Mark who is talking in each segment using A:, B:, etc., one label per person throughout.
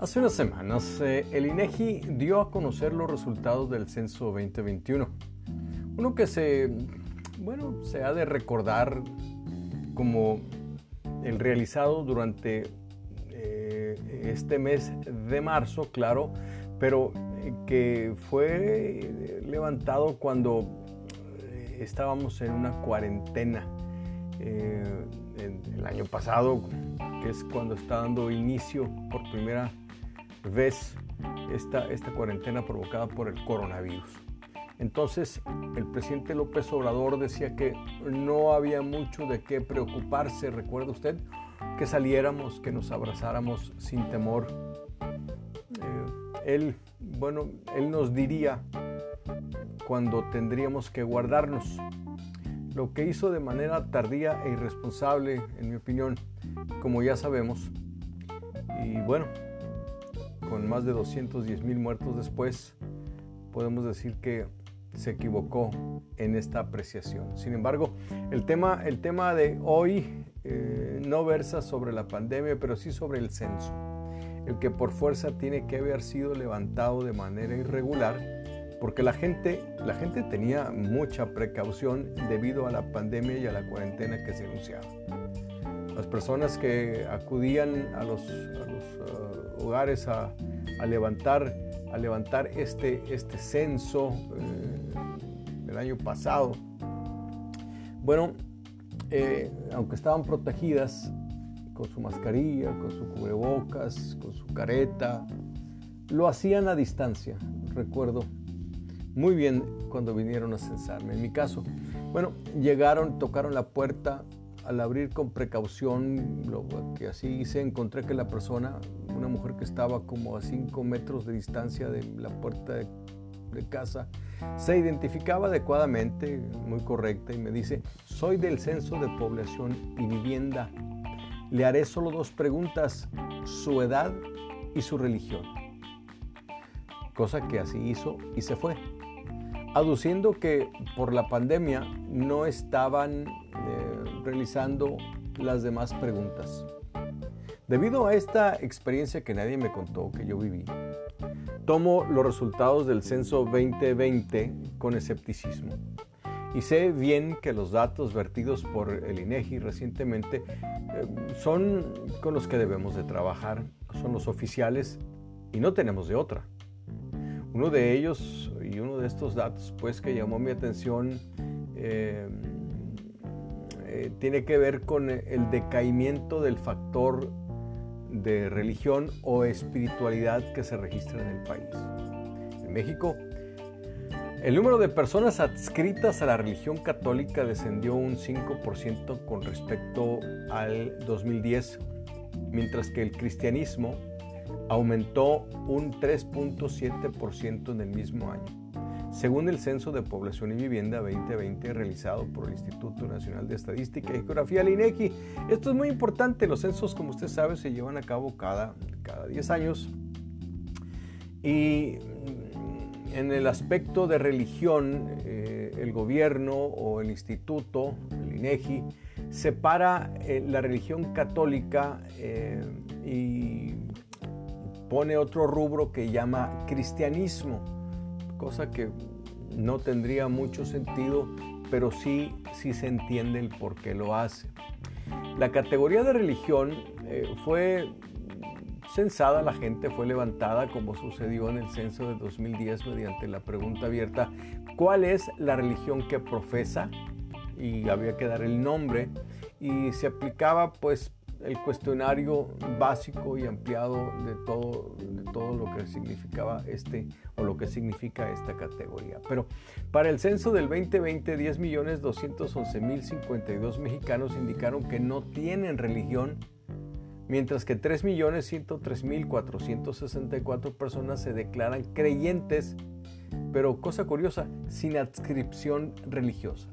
A: Hace unas semanas, eh, el INEGI dio a conocer los resultados del censo 2021. Uno que se, bueno, se ha de recordar como el realizado durante eh, este mes de marzo, claro, pero eh, que fue levantado cuando estábamos en una cuarentena. el año pasado, que es cuando está dando inicio por primera ves esta, esta cuarentena provocada por el coronavirus. Entonces, el presidente López Obrador decía que no había mucho de qué preocuparse, recuerda usted, que saliéramos, que nos abrazáramos sin temor. Eh, él, bueno, él nos diría cuando tendríamos que guardarnos. Lo que hizo de manera tardía e irresponsable, en mi opinión, como ya sabemos. Y bueno, con más de 210 mil muertos después, podemos decir que se equivocó en esta apreciación. Sin embargo, el tema, el tema de hoy eh, no versa sobre la pandemia, pero sí sobre el censo, el que por fuerza tiene que haber sido levantado de manera irregular, porque la gente, la gente tenía mucha precaución debido a la pandemia y a la cuarentena que se anunciaba. Las personas que acudían a los, uh, hogares a, levantar, a levantar este, este censo eh, del año pasado, bueno, eh, aunque estaban protegidas con su mascarilla, con su cubrebocas, con su careta, lo hacían a distancia, recuerdo muy bien cuando vinieron a censarme. En mi caso, bueno, llegaron, tocaron la puerta, al abrir con precaución, lo que así hice, encontré que la persona, una mujer que estaba como a 5 metros de distancia de la puerta de, casa, se identificaba adecuadamente, muy correcta, y me dice, soy del Censo de Población y Vivienda. Le haré solo dos preguntas, su edad y su religión. Cosa que así hizo y se fue aduciendo que por la pandemia no estaban eh, realizando las demás preguntas. Debido a esta experiencia que nadie me contó, que yo viví, tomo los resultados del censo 2020 con escepticismo. Y sé bien que los datos vertidos por el INEGI recientemente eh, son con los que debemos de trabajar, son los oficiales y no tenemos de otra. Uno de ellos y uno de estos datos pues que llamó mi atención eh, eh, tiene que ver con el decaimiento del factor de religión o espiritualidad que se registra en el país. En México, el número de personas adscritas a la religión católica descendió un 5% con respecto al 2010, mientras que el cristianismo aumentó un 3.7% en el mismo año, según el Censo de Población y Vivienda 2020 realizado por el Instituto Nacional de Estadística y Geografía, el INEGI. Esto es muy importante, los censos, como usted sabe, se llevan a cabo cada, cada 10 años. Y en el aspecto de religión, eh, el gobierno o el instituto, el INEGI, separa eh, la religión católica eh, y pone otro rubro que llama cristianismo, cosa que no tendría mucho sentido, pero sí, sí se entiende el por qué lo hace. La categoría de religión eh, fue censada, la gente fue levantada como sucedió en el censo de 2010 mediante la pregunta abierta, ¿cuál es la religión que profesa? Y había que dar el nombre y se aplicaba pues el cuestionario básico y ampliado de todo, de todo lo que significaba este o lo que significa esta categoría. Pero para el censo del 2020, 10.211.052 mexicanos indicaron que no tienen religión, mientras que 3.103.464 personas se declaran creyentes, pero cosa curiosa, sin adscripción religiosa.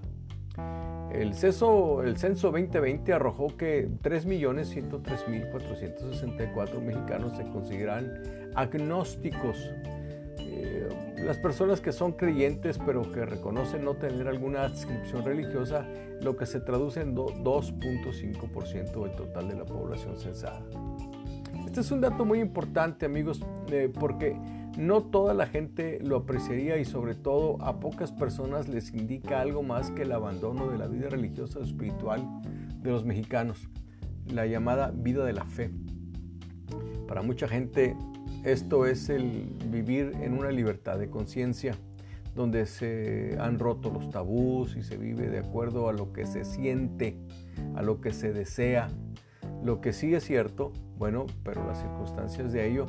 A: El censo, el censo 2020 arrojó que 3.103.464 mexicanos se consideran agnósticos. Eh, las personas que son creyentes pero que reconocen no tener alguna adscripción religiosa, lo que se traduce en 2.5% del total de la población censada. Este es un dato muy importante, amigos, eh, porque no toda la gente lo apreciaría y sobre todo a pocas personas les indica algo más que el abandono de la vida religiosa o espiritual de los mexicanos, la llamada vida de la fe. Para mucha gente esto es el vivir en una libertad de conciencia, donde se han roto los tabús y se vive de acuerdo a lo que se siente, a lo que se desea. Lo que sí es cierto, bueno, pero las circunstancias de ello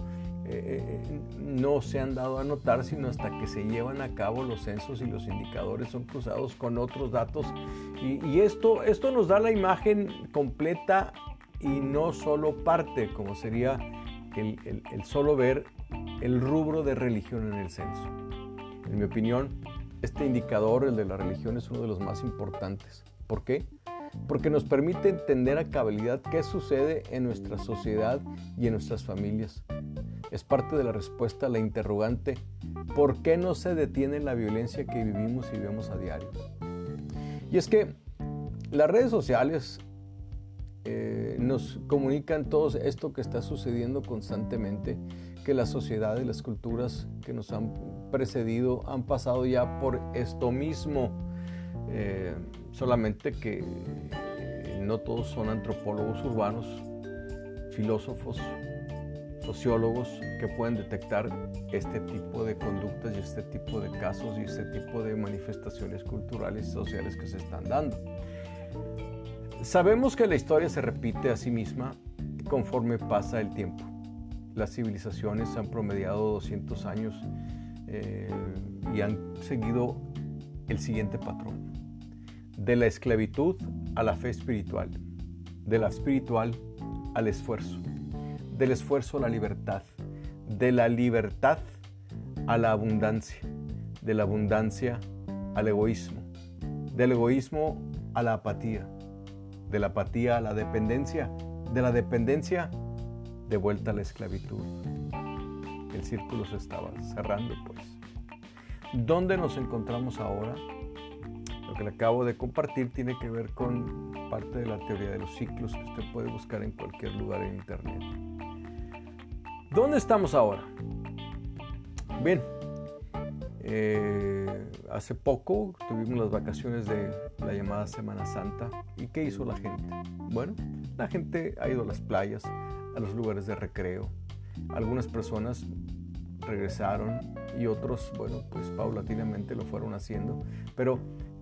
A: eh, no se han dado a notar sino hasta que se llevan a cabo los censos y los indicadores son cruzados con otros datos y, esto, esto nos da la imagen completa y no solo parte como sería el, solo ver el rubro de religión en el censo. En mi opinión, este indicador, el de la religión, es uno de los más importantes. ¿Por qué? Porque nos permite entender a cabalidad qué sucede en nuestra sociedad y en nuestras familias. Es parte de la respuesta a la interrogante, ¿por qué no se detiene la violencia que vivimos y vemos a diario? Y es que las redes sociales eh, nos comunican todo esto que está sucediendo constantemente, que la sociedad y las culturas que nos han precedido han pasado ya por esto mismo, eh, solamente que eh, no todos son antropólogos urbanos, filósofos, sociólogos que pueden detectar este tipo de conductas y este tipo de casos y este tipo de manifestaciones culturales y sociales que se están dando. Sabemos que la historia se repite a sí misma conforme pasa el tiempo. Las civilizaciones han promediado 200 años eh, y han seguido el siguiente patrón. De la esclavitud a la fe espiritual, de la espiritual al esfuerzo, del esfuerzo a la libertad, de la libertad a la abundancia, de la abundancia al egoísmo, del egoísmo a la apatía, de la apatía a la dependencia, de la dependencia de vuelta a la esclavitud. El círculo se estaba cerrando, pues. ¿Dónde nos encontramos ahora? Que le acabo de compartir tiene que ver con parte de la teoría de los ciclos que usted puede buscar en cualquier lugar en Internet. ¿Dónde estamos ahora? Bien, eh, hace poco tuvimos las vacaciones de la llamada Semana Santa. ¿Y qué hizo la gente? Bueno, la gente ha ido a las playas, a los lugares de recreo. Algunas personas regresaron y otros, bueno, pues paulatinamente lo fueron haciendo. Pero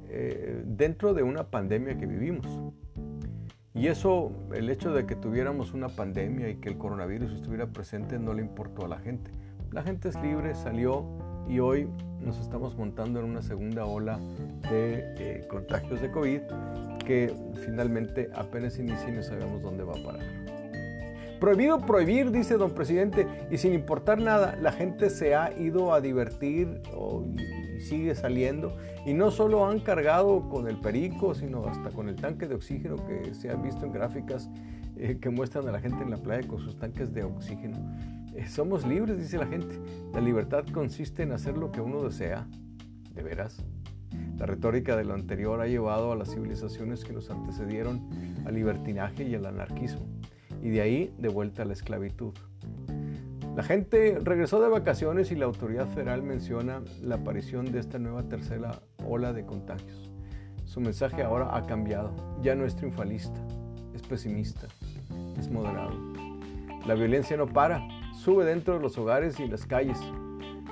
A: eh, dentro de una pandemia que vivimos. Y eso, el hecho de que tuviéramos una pandemia y que el coronavirus estuviera presente no le importó a la gente. La gente es libre, salió, y hoy nos estamos montando en una segunda ola de eh, contagios de COVID que finalmente apenas inicia y no sabemos dónde va a parar. Prohibido prohibir, dice don presidente, y sin importar nada, la gente se ha ido a divertir sigue saliendo. Y no solo han cargado con el perico, sino hasta con el tanque de oxígeno que se han visto en gráficas eh, que muestran a la gente en la playa con sus tanques de oxígeno. Eh, somos libres, dice la gente. La libertad consiste en hacer lo que uno desea. ¿De veras? La retórica de lo anterior ha llevado a las civilizaciones que nos antecedieron al libertinaje y al anarquismo, y de ahí de vuelta a la esclavitud. La gente regresó de vacaciones y la autoridad federal menciona la aparición de esta nueva tercera ola de contagios. Su mensaje ahora ha cambiado, ya no es triunfalista, es pesimista, es moderado. La violencia no para, sube dentro de los hogares y las calles.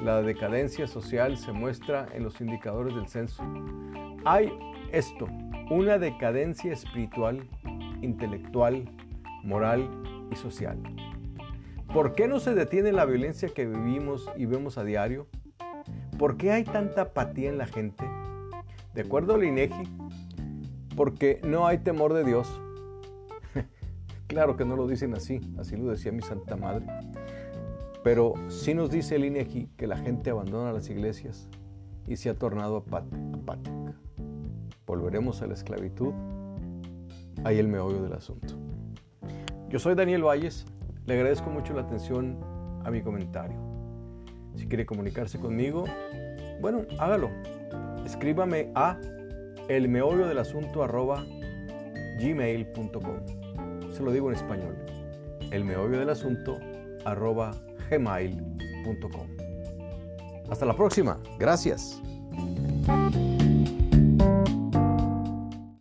A: La decadencia social se muestra en los indicadores del censo. Hay esto, una decadencia espiritual, intelectual, moral y social. ¿Por qué no se detiene la violencia que vivimos y vemos a diario? ¿Por qué hay tanta apatía en la gente? De acuerdo al INEGI, porque no hay temor de Dios. claro que no lo dicen así, así lo decía mi Santa Madre. Pero sí nos dice el INEGI que la gente abandona las iglesias y se ha tornado apática. ¿Volveremos a la esclavitud? Ahí el meollo del asunto. Yo soy Daniel Valles, le agradezco mucho la atención a mi comentario. Si quiere comunicarse conmigo, bueno, hágalo. Escríbame a el del asunto arroba gmail.com. Se lo digo en español el del asunto arroba gmail.com. Hasta la próxima. Gracias.